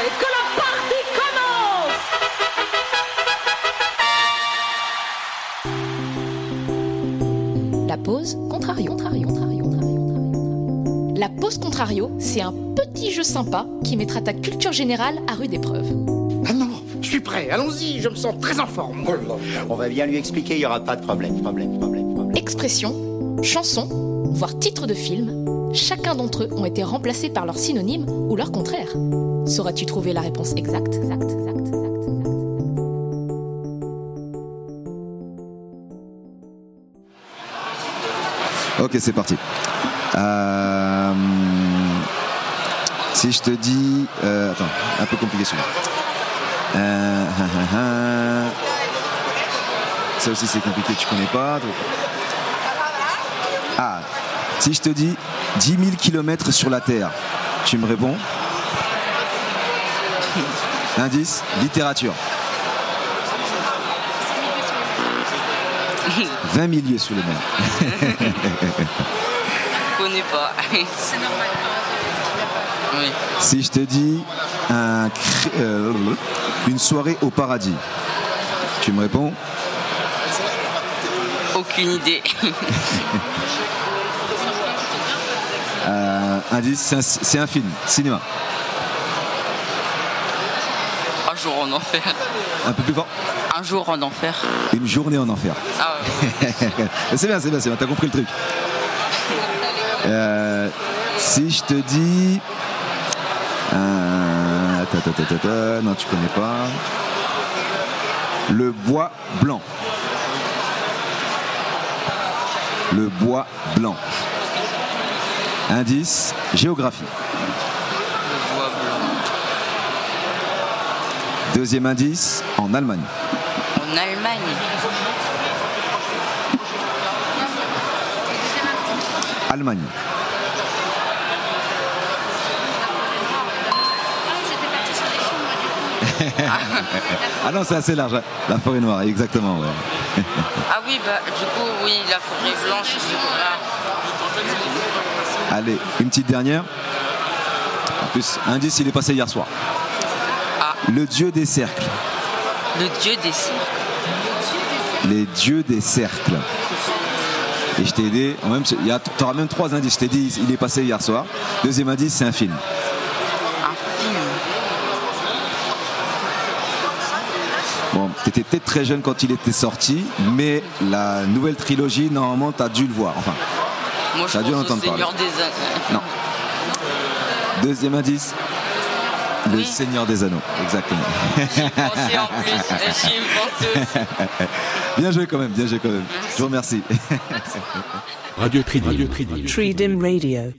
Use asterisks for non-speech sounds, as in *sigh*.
et que la partie commence La pause contrario, contrario, contrario, contrario, contrario. La pause contrario, c'est un petit jeu sympa qui mettra ta culture générale à rude épreuve. Ah non, je suis prêt, allons-y, je me sens très en forme. On va bien lui expliquer, il n'y aura pas de problème, problème, problème, problème. Expressions, chansons, voire titres de films, chacun d'entre eux ont été remplacés par leur synonyme ou leur contraire. Sauras-tu trouver la réponse exacte? Exacte, exacte, exacte, Ok, c'est parti. Euh, si je te dis. euh, attends, un peu compliqué celui-là. Euh. *laughs* Ça aussi, c'est compliqué, tu connais pas. Ah, si je te dis 10 000 km sur la Terre, tu me réponds Indice littérature. 20 milliers sous les mains. Je connais pas. C'est normal. Oui. Si je te dis un euh, une soirée au paradis, tu me réponds Aucune idée. *laughs* Euh, Indice, c'est un, film, cinéma. Un jour en enfer. Un peu plus fort. Un jour en enfer. Une journée en enfer. Ah ouais. *laughs* c'est bien, c'est bien, c'est bien, t'as compris le truc. Euh, si je te dis. euh, ta, ta, ta, ta, ta, non, tu connais pas. Le bois blanc. Le bois blanc. Indice, géographie. Deuxième indice, en Allemagne. En Allemagne. Allemagne. Ah non, c'est assez large. hein. La forêt noire, exactement. ouais. Ah oui, bah du coup, oui, la forêt blanche. Ah, Allez, une petite dernière. En plus, indice, il est passé hier soir. Ah. Le dieu des cercles. le dieu des cercles. Les dieux des cercles. Et je t'ai aidé. en même- il y a- T'auras même trois indices. Je t'ai dit, il est passé hier soir. Deuxième indice, c'est un film. Un film. Bon, t'étais peut-être très jeune quand il était sorti, mais la nouvelle trilogie, normalement, t'as dû le voir. Enfin, Moi, je dû en pense au entendre parler. Seigneur des Anneaux. non. Deuxième indice, le Oui. Seigneur des Anneaux. Exactement. En plus. *laughs* Bien joué quand même, bien joué quand même. Je vous remercie. Radio Tridim. Radio Tridim. Tridim Radio.